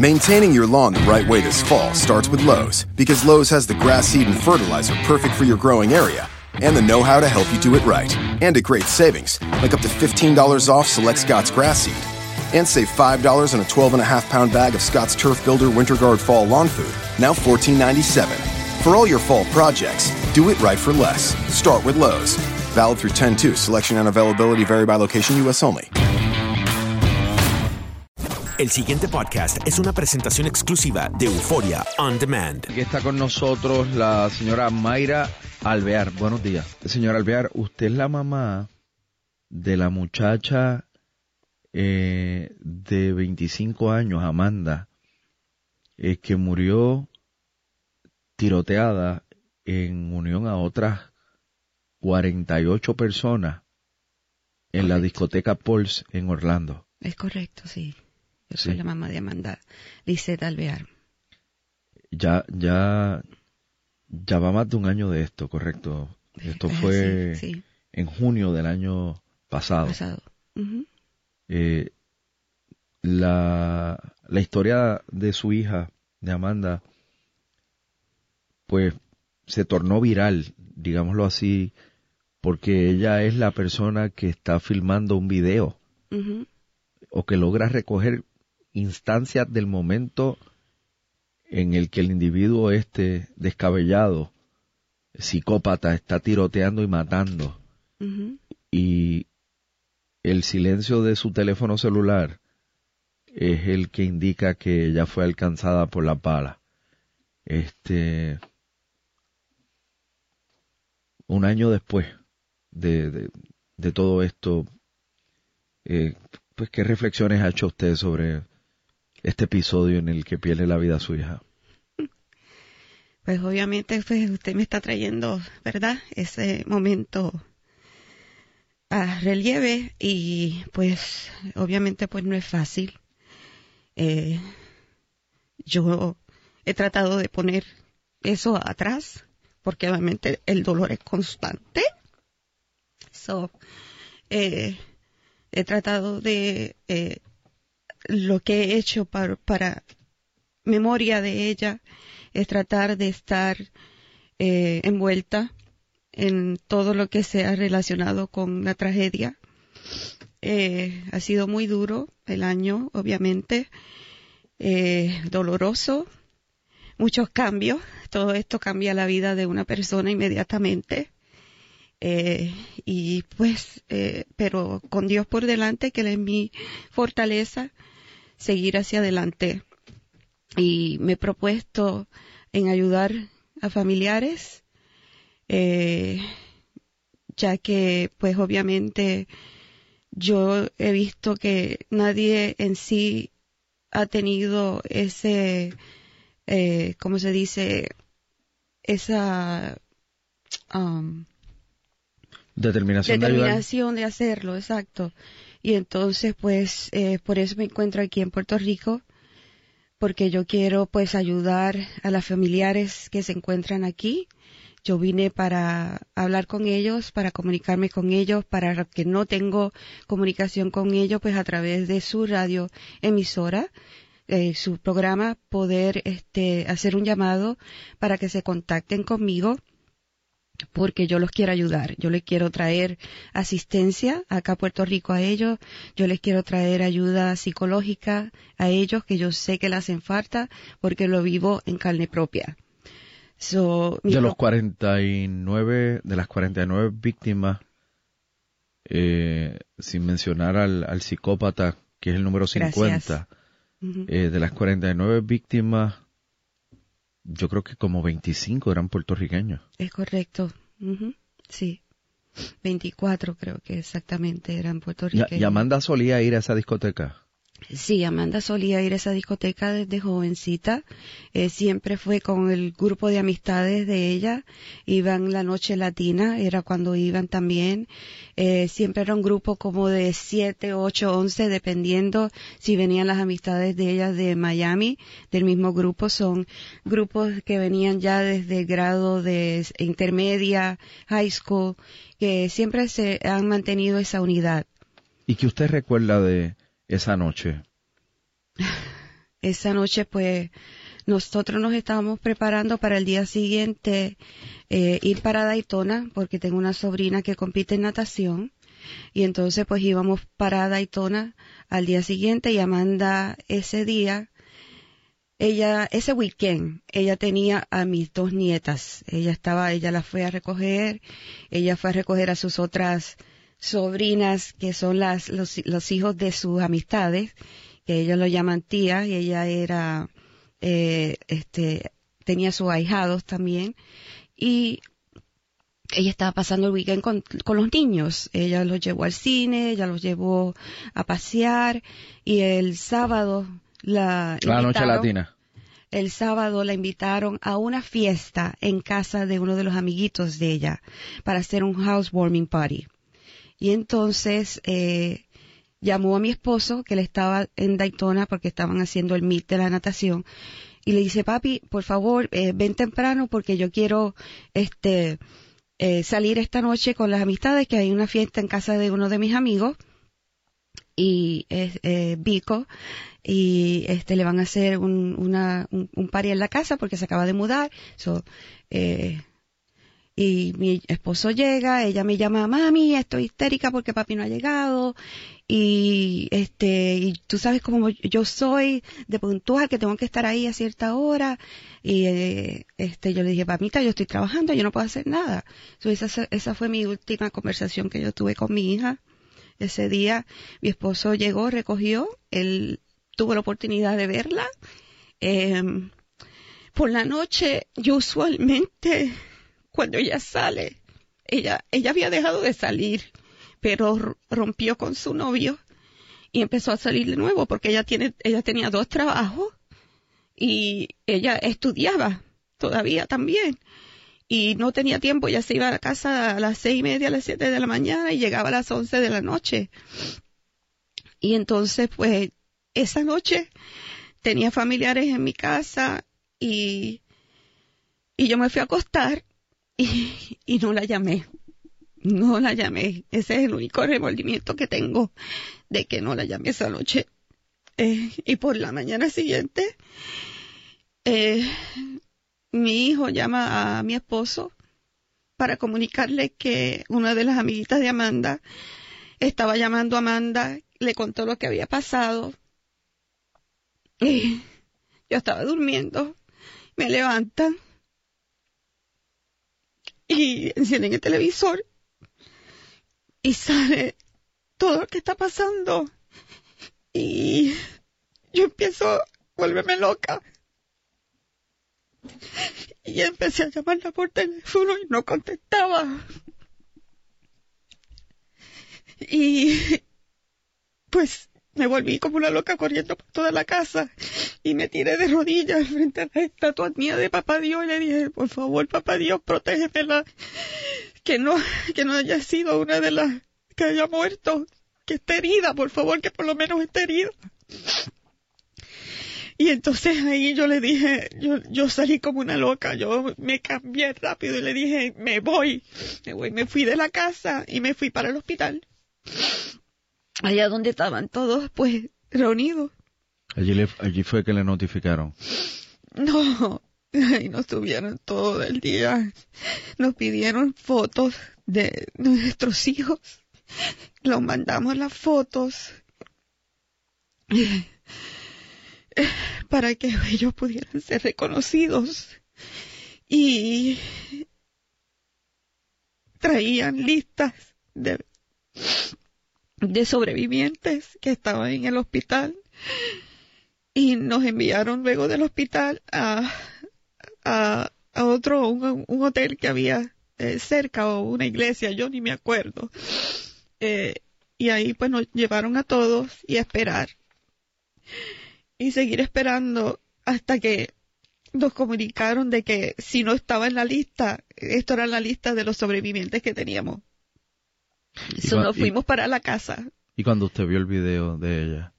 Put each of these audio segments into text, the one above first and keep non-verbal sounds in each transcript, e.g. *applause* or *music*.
Maintaining your lawn the right way this fall starts with Lowe's because Lowe's has the grass seed and fertilizer perfect for your growing area and the know how to help you do it right. And at great savings, like up to $15 off select Scott's grass seed. And save $5 on a 12 and a half pound bag of Scott's Turf Builder Winter Guard Fall Lawn Food, now $14.97. For all your fall projects, do it right for less. Start with Lowe's. Valid through 10 2. Selection and availability vary by location, U.S. only. El siguiente podcast es una presentación exclusiva de Euforia On Demand. Aquí está con nosotros la señora Mayra Alvear. Buenos días. Señora Alvear, usted es la mamá de la muchacha eh, de 25 años, Amanda, eh, que murió tiroteada en unión a otras 48 personas en la discoteca Pulse en Orlando. Es correcto, sí. Yo Sí. soy la mamá de Amanda, Lisette Alvear. Ya, ya, ya va más de un año de esto, correcto. Esto Es fue sí. en junio del año pasado. Pasado. Eh, la, la historia de su hija, de Amanda, pues se tornó viral, digámoslo así, porque ella es la persona que está filmando un video Ujú. o que logra recoger instancias del momento en el que el individuo este descabellado, psicópata, está tiroteando y matando. Y el silencio de su teléfono celular es el que indica que ella fue alcanzada por la bala. Este, un año después de, de, de todo esto, eh, pues, ¿qué reflexiones ha hecho usted sobre este episodio en el que pierde la vida su hija? Pues obviamente pues, usted me está trayendo, ¿verdad? Ese momento a relieve y pues obviamente pues no es fácil. Eh, yo he tratado de poner eso atrás porque obviamente el dolor es constante. So, eh, he tratado de eh, lo que he hecho para, para memoria de ella es tratar de estar eh, envuelta en todo lo que sea relacionado con la tragedia. Eh, ha sido muy duro el año, obviamente, eh, doloroso, muchos cambios. Todo esto cambia la vida de una persona inmediatamente. Eh, y pues, pero con Dios por delante, que Él es mi fortaleza, seguir hacia adelante. Y me he propuesto en ayudar a familiares, eh, ya que pues obviamente yo he visto que nadie en sí ha tenido ese, eh, ¿cómo se dice? Esa um, determinación, determinación de, hacerlo, exacto. Y entonces, pues, eh, por eso me encuentro aquí en Puerto Rico, porque yo quiero, pues, ayudar a las familiares que se encuentran aquí. Yo vine para hablar con ellos, para comunicarme con ellos, para que no tengo comunicación con ellos, pues a través de su radio emisora, eh, su programa, poder este, hacer un llamado para que se contacten conmigo porque yo los quiero ayudar, yo les quiero traer asistencia acá a Puerto Rico a ellos, yo les quiero traer ayuda psicológica a ellos que yo sé que les hacen falta porque lo vivo en carne propia. De los 49, de las 49 víctimas, eh, sin mencionar al, psicópata, que es el número 50, eh, de las 49 víctimas, yo creo que como 25 eran puertorriqueños. Es correcto, sí. 24 creo que exactamente eran puertorriqueños. ¿Y Amanda solía ir a esa discoteca? Sí, Amanda solía ir a esa discoteca desde jovencita. Eh, siempre fue con el grupo de amistades de ella. Iban la noche latina, era cuando iban también. Eh, siempre era un grupo como de siete, ocho, once, dependiendo si venían las amistades de ella de Miami, del mismo grupo. Son grupos que venían ya desde el grado de intermedia, high school, que siempre se han mantenido esa unidad. ¿Y que usted recuerda de esa noche? *laughs* Esa noche, pues, nosotros nos estábamos preparando para el día siguiente eh, ir para Daytona, porque tengo una sobrina que compite en natación. Y entonces, pues, íbamos para Daytona al día siguiente y Amanda ese día, ella, ese weekend, ella tenía a mis dos nietas. Ella estaba, ella las fue a recoger, ella fue a recoger a sus otras sobrinas que son las, los, hijos de sus amistades, que ellos lo llaman tía, y ella era, eh, este, tenía sus ahijados también, y ella estaba pasando el weekend con, con, los niños. Ella los llevó al cine, ella los llevó a pasear, y el sábado la... La noche latina. El sábado la invitaron a una fiesta en casa de uno de los amiguitos de ella para hacer un housewarming party. Y entonces eh, llamó a mi esposo, que él estaba en Daytona porque estaban haciendo el meet de la natación, y le dice, papi, por favor, eh, ven temprano porque yo quiero este eh, salir esta noche con las amistades, que hay una fiesta en casa de uno de mis amigos, y eh, Vico, y este le van a hacer un, una, un, en la casa porque se acaba de mudar. So, eh, y mi esposo llega, ella me llama, mami, estoy histérica porque papi no ha llegado, y este, y tú sabes cómo yo soy de puntual, que tengo que estar ahí a cierta hora, y eh, este, yo le dije, papita, yo estoy trabajando, yo no puedo hacer nada. esa, esa fue mi última conversación que yo tuve con mi hija. Ese día mi esposo llegó, recogió, él tuvo la oportunidad de verla. Eh, por la noche, yo usualmente cuando ella sale, ella, ella había dejado de salir, pero rompió con su novio y empezó a salir de nuevo porque ella tiene, ella tenía dos trabajos y ella estudiaba todavía también y no tenía tiempo, ella se iba a la casa a las seis y media, a las siete de la mañana y llegaba a las once de la noche. Y entonces, pues, esa noche tenía familiares en mi casa y, y yo me fui a acostar y, no la llamé. No la llamé. Ese es el único remordimiento que tengo de que no la llamé esa noche. Eh, y por la mañana siguiente, eh, mi hijo llama a mi esposo para comunicarle que una de las amiguitas de Amanda estaba llamando a Amanda, le contó lo que había pasado. Y yo estaba durmiendo, me levantan y encienden el televisor y sale todo lo que está pasando. Y yo empiezo a volverme loca. Y empecé a llamarla por teléfono y no contestaba. Y pues me volví como una loca corriendo por toda la casa y me tiré de rodillas frente a la estatua mía de Papá Dios y le dije, por favor, Papá Dios, protégemela, que no, que no haya sido una de las que haya muerto, que esté herida, por favor, que por lo menos esté herida. Y entonces ahí yo le dije, yo, yo salí como una loca, yo me cambié rápido y le dije, me voy, me voy, me fui de la casa y me fui para el hospital allá donde estaban todos pues reunidos. Allí, le, allí fue que le notificaron. No, ahí nos tuvieron todo el día. Nos pidieron fotos de nuestros hijos. Los mandamos las fotos para que ellos pudieran ser reconocidos. Y traían listas de de sobrevivientes que estaban en el hospital y nos enviaron luego del hospital a, a, otro, un, hotel que había eh, cerca o una iglesia, yo ni me acuerdo. Eh, y ahí pues nos llevaron a todos y a esperar. Y seguir esperando hasta que nos comunicaron de que si no estaba en la lista, esto era la lista de los sobrevivientes que teníamos. Eso nos fuimos para la casa. ¿Y cuando usted vio el video de ella?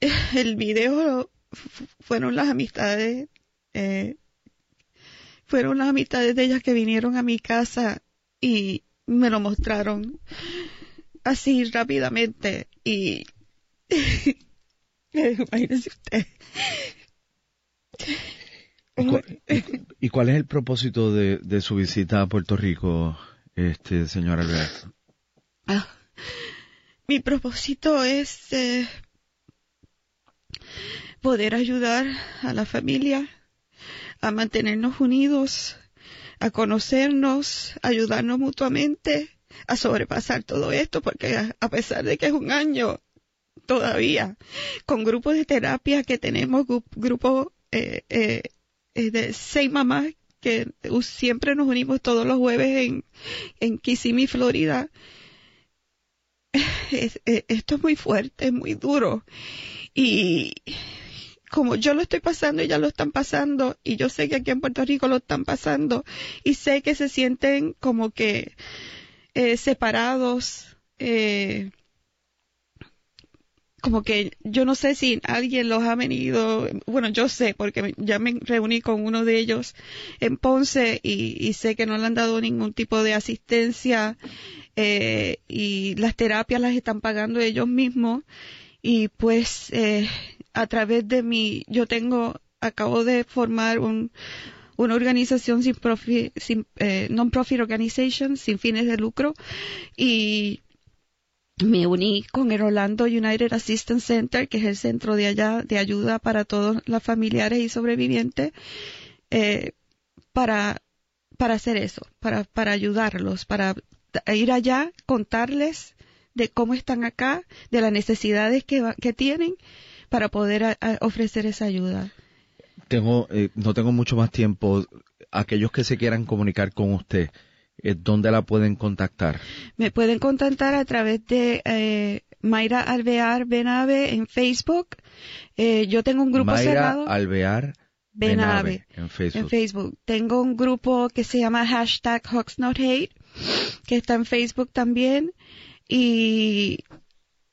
*laughs* El video fueron las amistades, eh, fueron las amistades de ellas que vinieron a mi casa y me lo mostraron así rápidamente y *laughs* imagínese usted. ¿Y, cuál es el propósito de, de su visita a Puerto Rico, este señor Alberto? Ah, mi propósito es eh, poder ayudar a la familia a mantenernos unidos, a conocernos, ayudarnos mutuamente, a sobrepasar todo esto, porque a, pesar de que es un año todavía, con grupos de terapia que tenemos, grupos eh, eh, de seis mamás que siempre nos unimos todos los jueves en, en Kissimmee, Florida. *laughs* esto es muy fuerte, es muy duro. Y como yo lo estoy pasando, y ya lo están pasando, y yo sé que aquí en Puerto Rico lo están pasando, y sé que se sienten como que eh, separados, eh, como que yo no sé si alguien los ha venido, bueno, yo sé porque ya me reuní con uno de ellos en Ponce y, sé que no le han dado ningún tipo de asistencia eh, y las terapias las están pagando ellos mismos. Y pues eh, a través de mi, yo tengo, acabo de formar un, una organización sin profit, sin, eh, non-profit organization, sin fines de lucro y me uní con el Orlando United Assistance Center, que es el centro de allá de ayuda para todos los familiares y sobrevivientes, eh, para, para hacer eso, para, para ayudarlos, para ir allá, contarles de cómo están acá, de las necesidades que, que tienen, para poder ofrecer esa ayuda. Tengo, eh, no tengo mucho más tiempo. Aquellos que se quieran comunicar con usted, ¿dónde la pueden contactar? Me pueden contactar a través de eh, Mayra Alvear Benave en Facebook. Eh, yo tengo un grupo Mayra cerrado. Alvear Benave, en, Facebook. en Facebook. Tengo un grupo que se llama hashtag Hawks Not Hate, que está en Facebook también. Y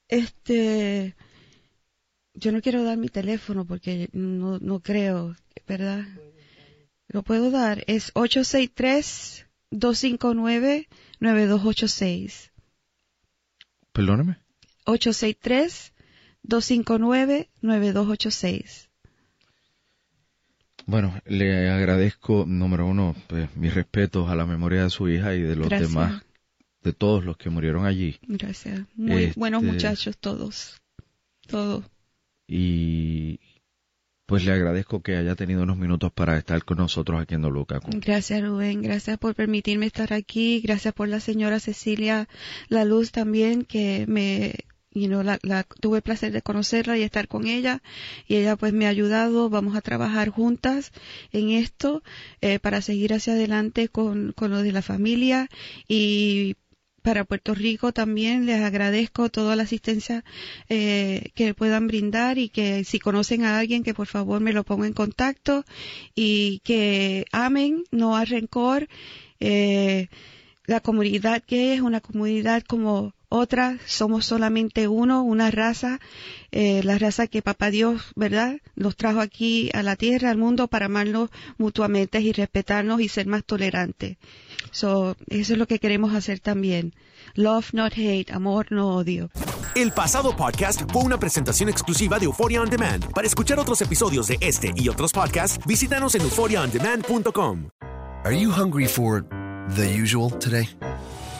este, yo no quiero dar mi teléfono porque no, no creo, ¿verdad? Lo puedo dar. Es 863 259-9286. Perdóname. 863-259-9286. Bueno, le agradezco, número uno, pues, mis respetos a la memoria de su hija y de los demás, de todos los que murieron allí. Gracias. Muy buenos este, muchachos todos. Todos. Y pues le agradezco que haya tenido unos minutos para estar con nosotros aquí en Doluca. Gracias Rubén, gracias por permitirme estar aquí, gracias por la señora Cecilia La Luz también, que me, you know, la, tuve el placer de conocerla y estar con ella, y ella pues me ha ayudado, vamos a trabajar juntas en esto, eh, para seguir hacia adelante con, con lo de la familia. Y para Puerto Rico también les agradezco toda la asistencia eh, que puedan brindar y que si conocen a alguien que por favor me lo ponga en contacto y que amen, no hay rencor. Eh, la comunidad que es una comunidad como otra, somos solamente uno, una raza, eh, la raza que Papá Dios, ¿verdad? Nos trajo aquí a la tierra, al mundo, para amarnos mutuamente y respetarnos y ser más tolerantes. So, eso es lo que queremos hacer también. Love, not hate, amor, no odio. El pasado podcast fue una presentación exclusiva de Euphoria On Demand. Para escuchar otros episodios de este y otros podcasts, visítanos en euphoriaondemand.com. Are you hungry for the usual today?